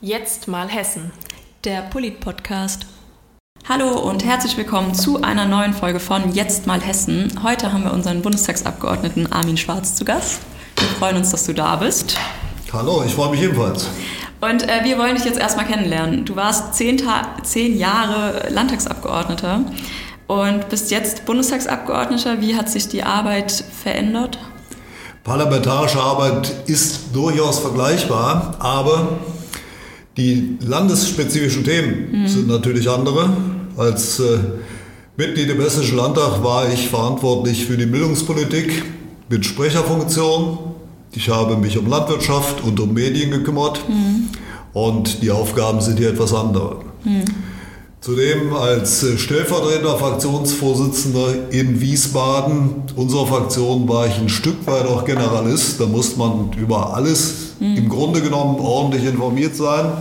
Jetzt mal Hessen. Der Polit-Podcast. Hallo und herzlich willkommen zu einer neuen Folge von Jetzt mal Hessen. Heute haben wir unseren Bundestagsabgeordneten Armin Schwarz zu Gast. Wir freuen uns, dass du da bist. Hallo, ich freue mich ebenfalls. Und äh, wir wollen dich jetzt erstmal kennenlernen. Du warst zehn, zehn Jahre Landtagsabgeordneter und bist jetzt Bundestagsabgeordneter. Wie hat sich die Arbeit verändert? Parlamentarische Arbeit ist durchaus vergleichbar, aber die landesspezifischen Themen mhm. sind natürlich andere. Als äh, Mitglied im Hessischen Landtag war ich verantwortlich für die Bildungspolitik mit Sprecherfunktion. Ich habe mich um Landwirtschaft und um Medien gekümmert mhm. und die Aufgaben sind hier etwas andere. Mhm. Zudem als äh, stellvertretender Fraktionsvorsitzender in Wiesbaden unserer Fraktion war ich ein Stück weit auch Generalist. Da muss man über alles mhm. im Grunde genommen ordentlich informiert sein.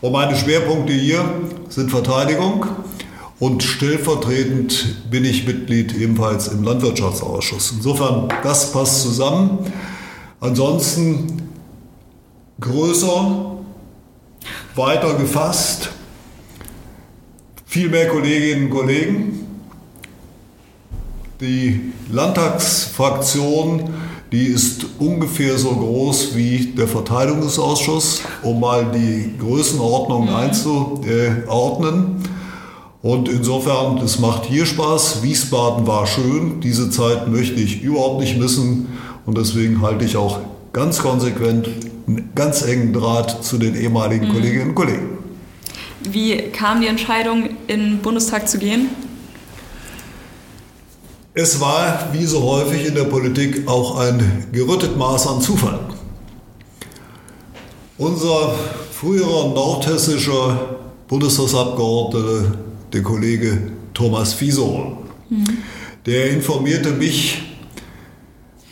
Und meine Schwerpunkte hier sind Verteidigung und stellvertretend bin ich Mitglied ebenfalls im Landwirtschaftsausschuss. Insofern, das passt zusammen. Ansonsten größer, weiter gefasst viel mehr Kolleginnen und Kollegen. Die Landtagsfraktion, die ist ungefähr so groß wie der Verteidigungsausschuss, um mal die Größenordnung mhm. einzuordnen. Und insofern, es macht hier Spaß. Wiesbaden war schön. Diese Zeit möchte ich überhaupt nicht missen. Und deswegen halte ich auch ganz konsequent einen ganz engen Draht zu den ehemaligen mhm. Kolleginnen und Kollegen. Wie kam die Entscheidung, in den Bundestag zu gehen? Es war, wie so häufig in der Politik, auch ein gerüttet Maß an Zufall. Unser früherer nordhessischer Bundestagsabgeordneter, der Kollege Thomas Fiesow, mhm. der informierte mich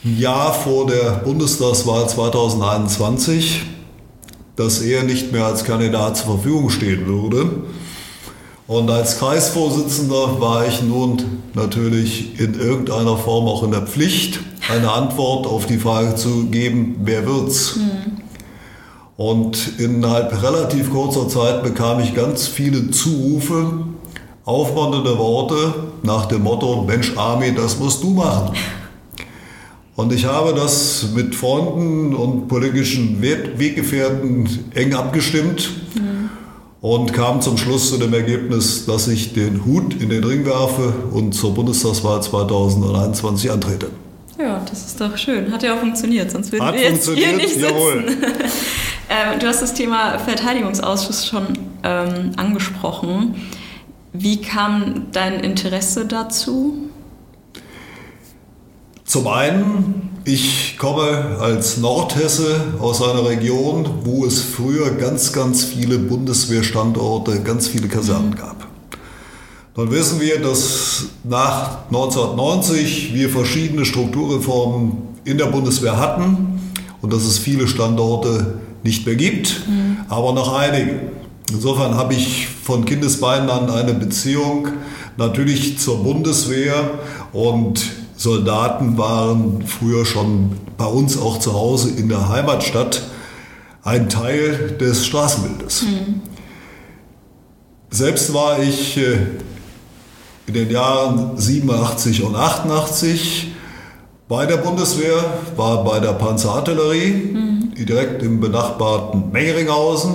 ein Jahr vor der Bundestagswahl 2021, dass er nicht mehr als Kandidat zur Verfügung stehen würde. Und als Kreisvorsitzender war ich nun natürlich in irgendeiner Form auch in der Pflicht, eine Antwort auf die Frage zu geben, wer wird's? Mhm. Und innerhalb relativ kurzer Zeit bekam ich ganz viele Zurufe, aufmunternde Worte nach dem Motto, Mensch Armin, das musst du machen. Und ich habe das mit Freunden und politischen Weggefährten eng abgestimmt mhm. Und kam zum Schluss zu dem Ergebnis, dass ich den Hut in den Ring werfe und zur Bundestagswahl 2021 antrete. Ja, das ist doch schön. Hat ja auch funktioniert, sonst würden Hat wir jetzt hier nicht sitzen. Jawohl. ähm, du hast das Thema Verteidigungsausschuss schon ähm, angesprochen. Wie kam dein Interesse dazu? Zum einen, ich komme als Nordhesse aus einer Region, wo es früher ganz, ganz viele Bundeswehrstandorte, ganz viele Kasernen gab. Dann wissen wir, dass nach 1990 wir verschiedene Strukturreformen in der Bundeswehr hatten und dass es viele Standorte nicht mehr gibt, mhm. aber noch einige. Insofern habe ich von Kindesbeinen an eine Beziehung natürlich zur Bundeswehr und Soldaten waren früher schon bei uns auch zu Hause in der Heimatstadt ein Teil des Straßenbildes. Mhm. Selbst war ich äh, in den Jahren 87 und 88 bei der Bundeswehr, war bei der Panzerartillerie, mhm. die direkt im benachbarten Mengeringhausen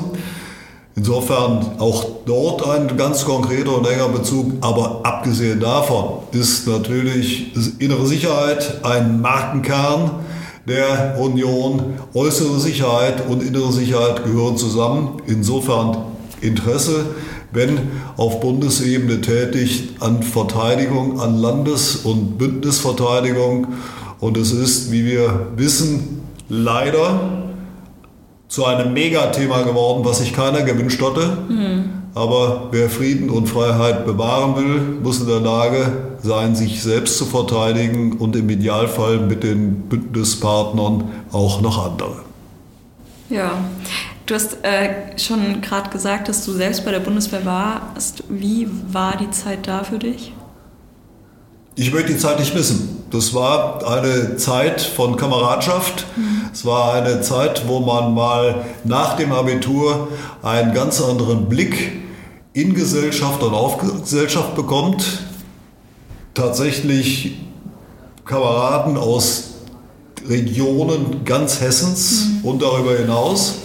Insofern auch dort ein ganz konkreter und enger Bezug. Aber abgesehen davon ist natürlich innere Sicherheit ein Markenkern der Union. Äußere Sicherheit und innere Sicherheit gehören zusammen. Insofern Interesse, wenn auf Bundesebene tätig an Verteidigung, an Landes- und Bündnisverteidigung. Und es ist, wie wir wissen, leider zu einem Megathema geworden, was sich keiner gewünscht hatte. Mhm. Aber wer Frieden und Freiheit bewahren will, muss in der Lage sein, sich selbst zu verteidigen und im Idealfall mit den Bündnispartnern auch noch andere. Ja, du hast äh, schon gerade gesagt, dass du selbst bei der Bundeswehr warst. Wie war die Zeit da für dich? Ich möchte die Zeit nicht missen. Das war eine Zeit von Kameradschaft. Mhm Es war eine Zeit, wo man mal nach dem Abitur einen ganz anderen Blick in Gesellschaft und auf Gesellschaft bekommt. Tatsächlich Kameraden aus Regionen ganz Hessens mhm. und darüber hinaus.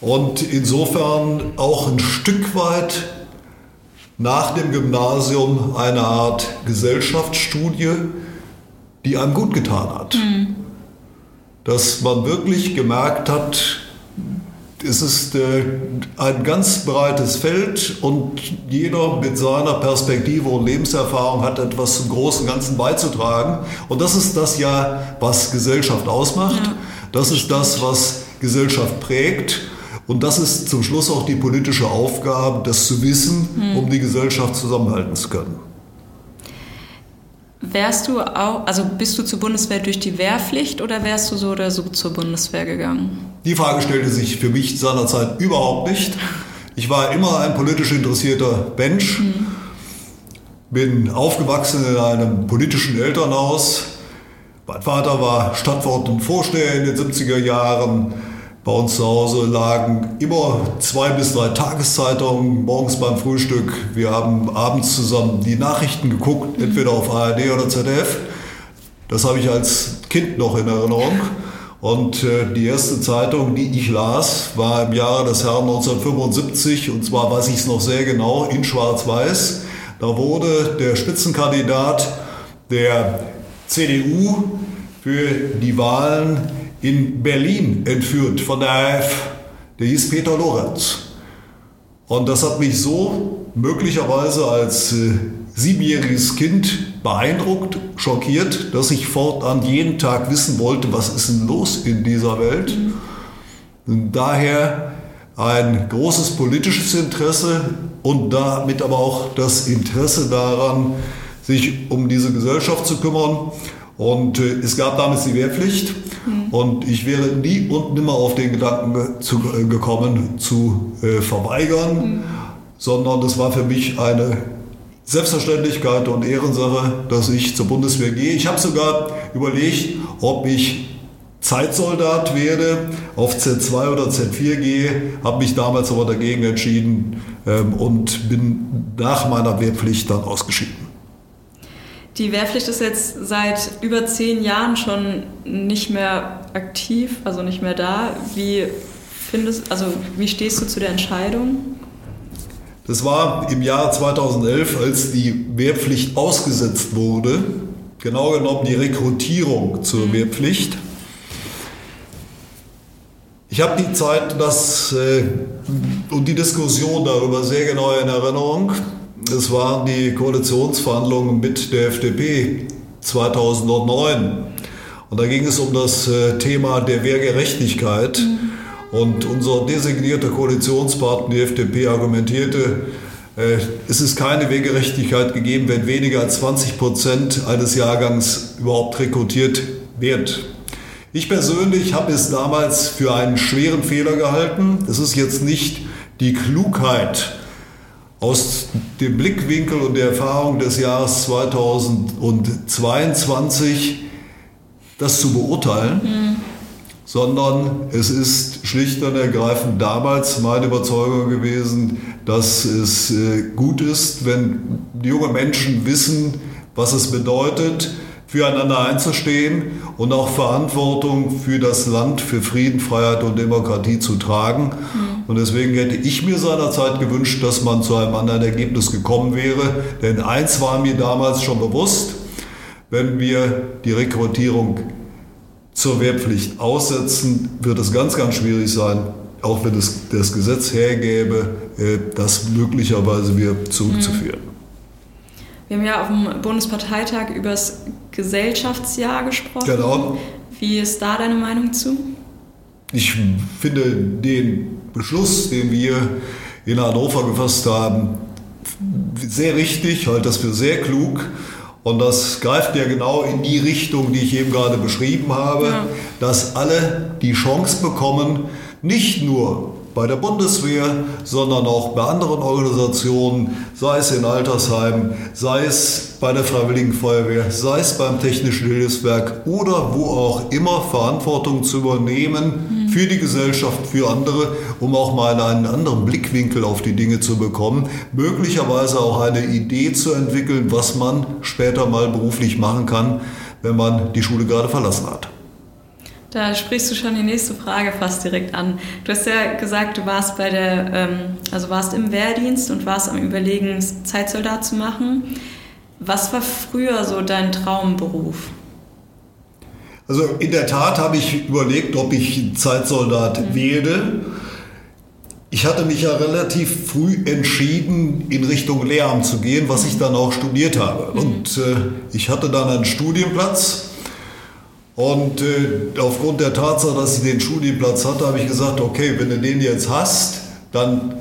Und insofern auch ein Stück weit nach dem Gymnasium eine Art Gesellschaftsstudie, die einem gut getan hat. Mhm. Dass man wirklich gemerkt hat, es ist äh, ein ganz breites Feld und jeder mit seiner Perspektive und Lebenserfahrung hat etwas zum großen Ganzen beizutragen. Und das ist das ja, was Gesellschaft ausmacht. Ja. Das ist das, was Gesellschaft prägt. Und das ist zum Schluss auch die politische Aufgabe, das zu wissen, hm. um die Gesellschaft zusammenhalten zu können. Wärst du auch, also bist du zur Bundeswehr durch die Wehrpflicht oder wärst du so oder so zur Bundeswehr gegangen? Die Frage stellte sich für mich seinerzeit überhaupt nicht. Ich war immer ein politisch interessierter Mensch, mhm. bin aufgewachsen in einem politischen Elternhaus. Mein Vater war Stadtwart und Vorsteher in den 70er Jahren. Bei uns zu Hause lagen immer zwei bis drei Tageszeitungen morgens beim Frühstück. Wir haben abends zusammen die Nachrichten geguckt, mhm. entweder auf ARD oder ZDF. Das habe ich als Kind noch in Erinnerung. Und äh, die erste Zeitung, die ich las, war im Jahre des Herrn 1975 und zwar weiß ich es noch sehr genau in Schwarz-Weiß. Da wurde der Spitzenkandidat der CDU für die Wahlen in Berlin entführt von der AF. Der hieß Peter Lorenz. Und das hat mich so möglicherweise als äh, siebenjähriges Kind beeindruckt, schockiert, dass ich fortan jeden Tag wissen wollte, was ist denn los in dieser Welt. Und daher ein großes politisches Interesse und damit aber auch das Interesse daran, sich um diese Gesellschaft zu kümmern. Und äh, es gab damals die Wehrpflicht. Mhm. Und ich wäre nie und nimmer auf den Gedanken zu, äh, gekommen, zu äh, verweigern, mhm. sondern es war für mich eine Selbstverständlichkeit und Ehrensache, dass ich zur Bundeswehr gehe. Ich habe sogar überlegt, ob ich Zeitsoldat werde, auf Z2 oder Z4 gehe, habe mich damals aber dagegen entschieden ähm, und bin nach meiner Wehrpflicht dann ausgeschieden. Die Wehrpflicht ist jetzt seit über zehn Jahren schon nicht mehr aktiv, also nicht mehr da. Wie findest, also wie stehst du zu der Entscheidung? Das war im Jahr 2011, als die Wehrpflicht ausgesetzt wurde, genau genommen die Rekrutierung zur mhm. Wehrpflicht. Ich habe die Zeit das, äh, und die Diskussion darüber sehr genau in Erinnerung. Es waren die Koalitionsverhandlungen mit der FDP 2009. Und da ging es um das äh, Thema der Wehrgerechtigkeit. Mhm. Und unser designierter Koalitionspartner, die FDP, argumentierte, äh, es ist keine Wehrgerechtigkeit gegeben, wenn weniger als 20 Prozent eines Jahrgangs überhaupt rekrutiert wird. Ich persönlich habe es damals für einen schweren Fehler gehalten. Es ist jetzt nicht die Klugheit, aus dem Blickwinkel und der Erfahrung des Jahres 2022 das zu beurteilen, mhm. sondern es ist schlicht und ergreifend damals meine Überzeugung gewesen, dass es äh, gut ist, wenn junge Menschen wissen, was es bedeutet, füreinander einzustehen und auch Verantwortung für das Land, für Frieden, Freiheit und Demokratie zu tragen. Mhm. Und deswegen hätte ich mir seinerzeit gewünscht, dass man zu einem anderen Ergebnis gekommen wäre. Denn eins war mir damals schon bewusst, wenn wir die Rekrutierung zur Wehrpflicht aussetzen, wird es ganz, ganz schwierig sein, auch wenn es das Gesetz hergäbe, äh, das möglicherweise wir zurückzuführen. Mhm. Wir haben ja auf dem Bundesparteitag über das Gesellschaftsjahr gesprochen. Genau. Wie ist da deine Meinung zu? Ich finde den Beschluss, den wir in Hannover gefasst haben, sehr richtig, halte das für sehr klug. Und das greift ja genau in die Richtung, die ich eben gerade beschrieben habe, ja. dass alle die Chance bekommen, nicht nur bei der Bundeswehr, sondern auch bei anderen Organisationen, sei es in Altersheimen, sei es bei der Freiwilligen Feuerwehr, sei es beim Technischen Hilfswerk oder wo auch immer Verantwortung zu übernehmen für die Gesellschaft, für andere, um auch mal einen anderen Blickwinkel auf die Dinge zu bekommen, möglicherweise auch eine Idee zu entwickeln, was man später mal beruflich machen kann, wenn man die Schule gerade verlassen hat. Da sprichst du schon die nächste Frage fast direkt an. Du hast ja gesagt, du warst bei der, ähm, also warst im Wehrdienst und warst am Überlegen, Zeitsoldat zu machen. Was war früher so dein Traumberuf? Also in der Tat habe ich überlegt, ob ich Zeitsoldat mhm. werde. Ich hatte mich ja relativ früh entschieden, in Richtung Lehramt zu gehen, was ich dann auch studiert habe. Mhm. Und äh, ich hatte dann einen Studienplatz und äh, aufgrund der Tatsache, dass ich den Studienplatz hatte, habe ich gesagt, okay, wenn du den jetzt hast, dann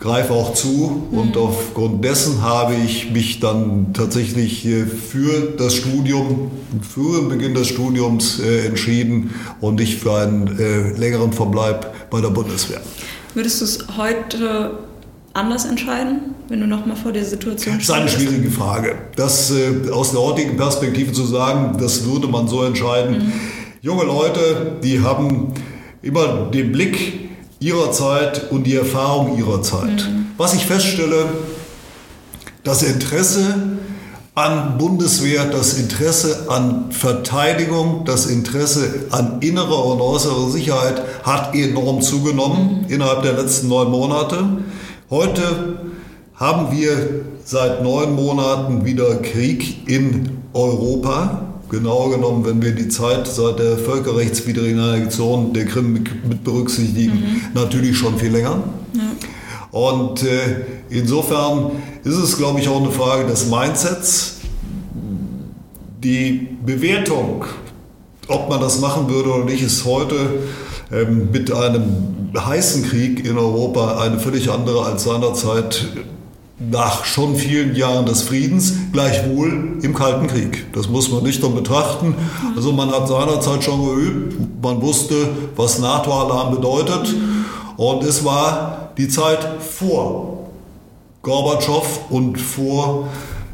greif auch zu. Mhm. Und aufgrund dessen habe ich mich dann tatsächlich äh, für das Studium, für den Beginn des Studiums äh, entschieden und nicht für einen äh, längeren Verbleib bei der Bundeswehr. Würdest du es heute anders entscheiden, wenn du nochmal vor der Situation stehst? Das ist eine schwierige Frage. Das aus der heutigen Perspektive zu sagen, das würde man so entscheiden. Mhm. Junge Leute, die haben immer den Blick ihrer Zeit und die Erfahrung ihrer Zeit. Mhm. Was ich feststelle, das Interesse an Bundeswehr, das Interesse an Verteidigung, das Interesse an innerer und äußerer Sicherheit hat enorm zugenommen mhm. innerhalb der letzten neun Monate. Heute haben wir seit neun Monaten wieder Krieg in Europa. Genauer genommen, wenn wir die Zeit seit der völkerrechtswidrigen Annexion der Krim mit berücksichtigen, mhm. natürlich schon viel länger. Ja. Und äh, insofern ist es, glaube ich, auch eine Frage des Mindsets. Die Bewertung, ob man das machen würde oder nicht, ist heute ähm, mit einem heißen Krieg in Europa eine völlig andere als seinerzeit nach schon vielen Jahren des Friedens, gleichwohl im Kalten Krieg. Das muss man nüchtern betrachten. Also man hat seinerzeit schon geübt, man wusste, was NATO-Alarm bedeutet. Und es war die Zeit vor Gorbatschow und vor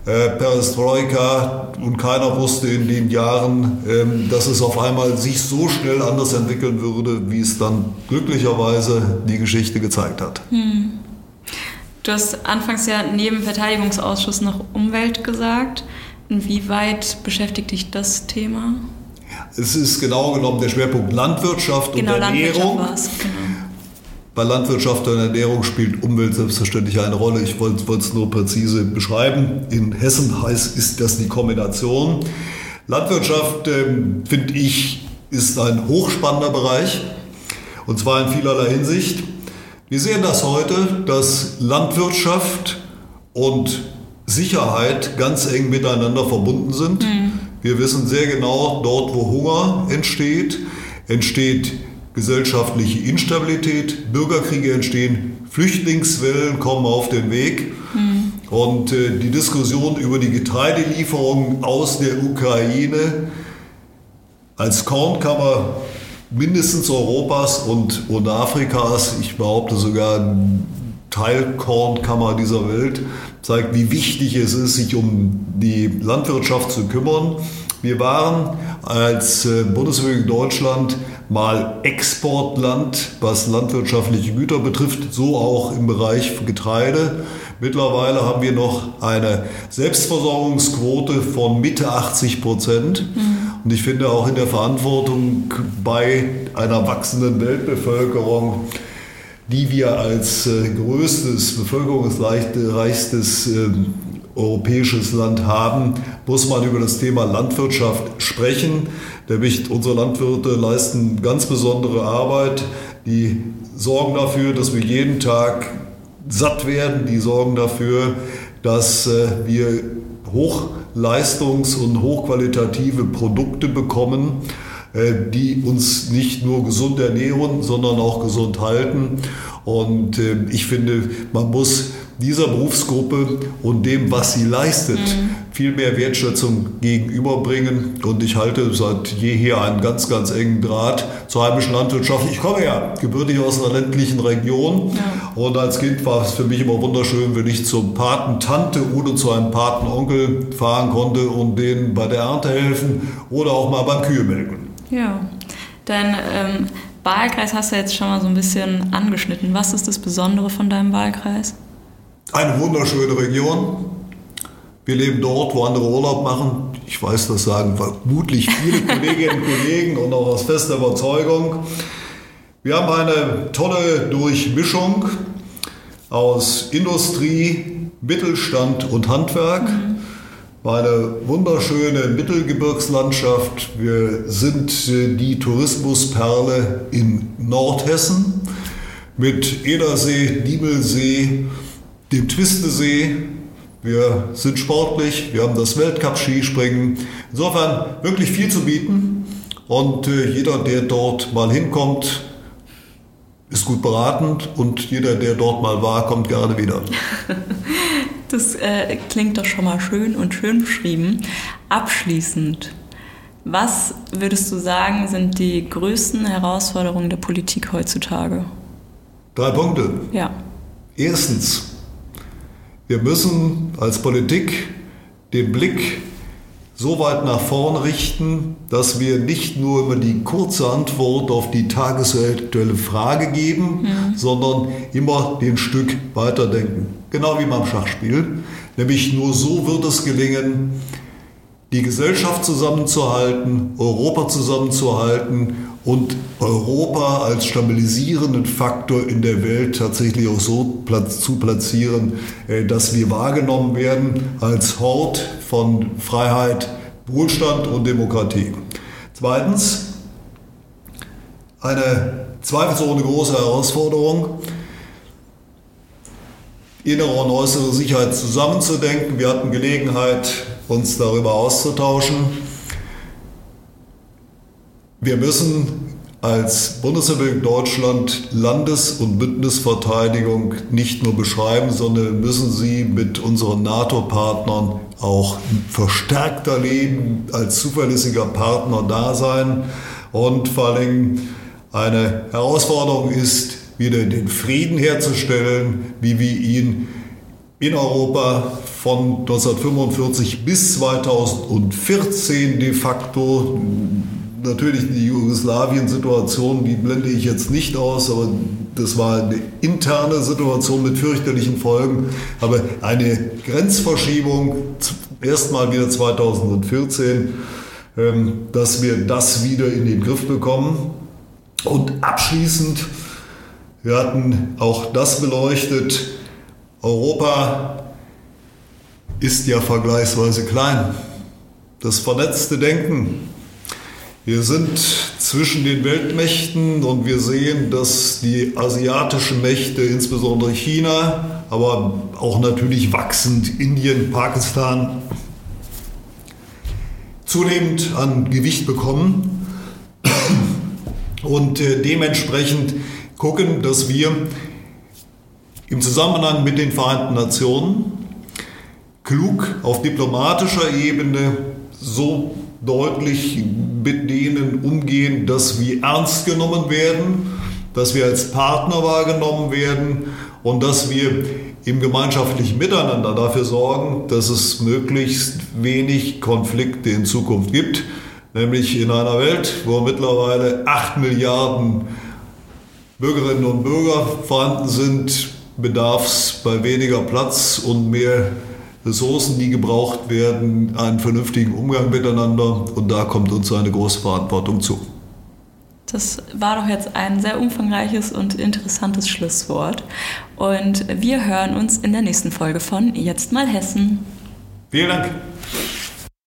äh, Perestroika und keiner wusste in den Jahren, ähm, dass es auf einmal sich so schnell anders entwickeln würde, wie es dann glücklicherweise die Geschichte gezeigt hat. Hm. Du hast anfangs ja neben Verteidigungsausschuss noch Umwelt gesagt. Inwieweit beschäftigt dich das Thema? Es ist genau genommen der Schwerpunkt Landwirtschaft genau, und Ernährung. Landwirtschaft genau. Bei Landwirtschaft und Ernährung spielt Umwelt selbstverständlich eine Rolle. Ich wollte es nur präzise beschreiben. In Hessen heißt ist das die Kombination. Landwirtschaft, äh, finde ich, ist ein hochspannender Bereich. Und zwar in vielerlei Hinsicht. Wir sehen das heute, dass Landwirtschaft und Sicherheit ganz eng miteinander verbunden sind. Mhm. Wir wissen sehr genau, dort wo Hunger entsteht, entsteht gesellschaftliche Instabilität, Bürgerkriege entstehen, Flüchtlingswellen kommen auf den Weg. Mhm. Und äh, die Diskussion über die Getreidelieferungen aus der Ukraine als Kornkammer mindestens Europas und, und Afrikas, ich behaupte sogar Teilkornkammer dieser Welt, zeigt, wie wichtig es ist, sich um die Landwirtschaft zu kümmern. Wir waren als äh, Bundesrepublik Deutschland mal Exportland, was landwirtschaftliche Güter betrifft, so auch im Bereich Getreide. Mittlerweile haben wir noch eine Selbstversorgungsquote von Mitte 80 Prozent. Mhm. Und ich finde auch in der Verantwortung bei einer wachsenden Weltbevölkerung, die wir als äh, größtes, bevölkerungsreichstes äh, europäisches Land haben, muss man über das Thema Landwirtschaft sprechen. Nämlich unsere Landwirte leisten ganz besondere Arbeit. Die sorgen dafür, dass wir jeden Tag satt werden. Die sorgen dafür, dass äh, wir hochleistungs- und hochqualitative Produkte bekommen. äh, die uns nicht nur gesund ernähren, sondern auch gesund halten. Und äh, ich finde, man muss dieser Berufsgruppe und dem, was sie leistet, mhm. viel mehr Wertschätzung gegenüberbringen. Und ich halte seit jeher einen ganz, ganz engen Draht zur heimischen Landwirtschaft. Ich komme ja gebürtig aus einer ländlichen Region ja. und als Kind war es für mich immer wunderschön, wenn ich zum Patentante oder zu einem Patenonkel fahren konnte und denen bei der Ernte helfen oder auch mal beim Kühe melken. Ja, dein ähm, Wahlkreis hast du jetzt schon mal so ein bisschen angeschnitten. Was ist das Besondere von deinem Wahlkreis? Eine wunderschöne Region. Wir leben dort, wo andere Urlaub machen. Ich weiß, das sagen vermutlich viele Kolleginnen und Kollegen und auch aus fester Überzeugung. Wir haben eine tolle Durchmischung aus Industrie, Mittelstand und Handwerk. Mhm. Eine wunderschöne Mittelgebirgslandschaft. Wir sind die Tourismusperle in Nordhessen mit Edersee, Diemelsee, dem Twistesee. Wir sind sportlich, wir haben das Weltcup-Skispringen. Insofern wirklich viel zu bieten. Und äh, jeder, der dort mal hinkommt, ist gut beraten und jeder, der dort mal war, kommt gerne wieder. Das äh, klingt doch schon mal schön und schön beschrieben. Abschließend, was würdest du sagen, sind die größten Herausforderungen der Politik heutzutage? Drei Punkte. Ja. Erstens, wir müssen als Politik den Blick so weit nach vorn richten, dass wir nicht nur immer die kurze Antwort auf die tagesaktuelle Frage geben, mhm. sondern immer den Stück weiterdenken. Genau wie beim Schachspiel. Nämlich nur so wird es gelingen, die Gesellschaft zusammenzuhalten, Europa zusammenzuhalten und Europa als stabilisierenden Faktor in der Welt tatsächlich auch so zu platzieren, äh, dass wir wahrgenommen werden als Hort von Freiheit, Wohlstand und Demokratie. Zweitens, eine zweifelsohne große Herausforderung, innere und äußere Sicherheit zusammenzudenken. Wir hatten Gelegenheit, uns darüber auszutauschen. Wir müssen als Bundesrepublik Deutschland Landes- und Bündnisverteidigung nicht nur beschreiben, sondern müssen sie mit unseren NATO-Partnern auch verstärkter leben, als zuverlässiger Partner da sein. Und vor allem eine Herausforderung ist, wieder den Frieden herzustellen, wie wir ihn in Europa von 1945 bis 2014 de facto natürlich die Jugoslawien-Situation, die blende ich jetzt nicht aus, aber das war eine interne Situation mit fürchterlichen Folgen. Aber eine Grenzverschiebung, erstmal wieder 2014, ähm, dass wir das wieder in den Griff bekommen. Und abschließend, wir hatten auch das beleuchtet, Europa ist ja vergleichsweise klein. Das vernetzte Denken wir sind zwischen den Weltmächten und wir sehen, dass die asiatischen Mächte, insbesondere China, aber auch natürlich wachsend Indien, Pakistan, zunehmend an Gewicht bekommen. Und äh, dementsprechend gucken, dass wir im Zusammenhang mit den Vereinten Nationen klug auf diplomatischer Ebene so deutlich mit denen umgehen, dass wir ernst genommen werden, dass wir als Partner wahrgenommen werden und dass wir im gemeinschaftlichen Miteinander dafür sorgen, dass es möglichst wenig Konflikte in Zukunft gibt. Nämlich in einer Welt, wo mittlerweile 8 Milliarden Bürgerinnen und Bürger vorhanden sind, bedarf es bei weniger Platz und mehr Ressourcen, die gebraucht werden, einen vernünftigen Umgang miteinander. Und da kommt uns eine große Verantwortung zu. Das war doch jetzt ein sehr umfangreiches und interessantes Schlusswort. Und wir hören uns in der nächsten Folge von Jetzt mal Hessen. Vielen Dank.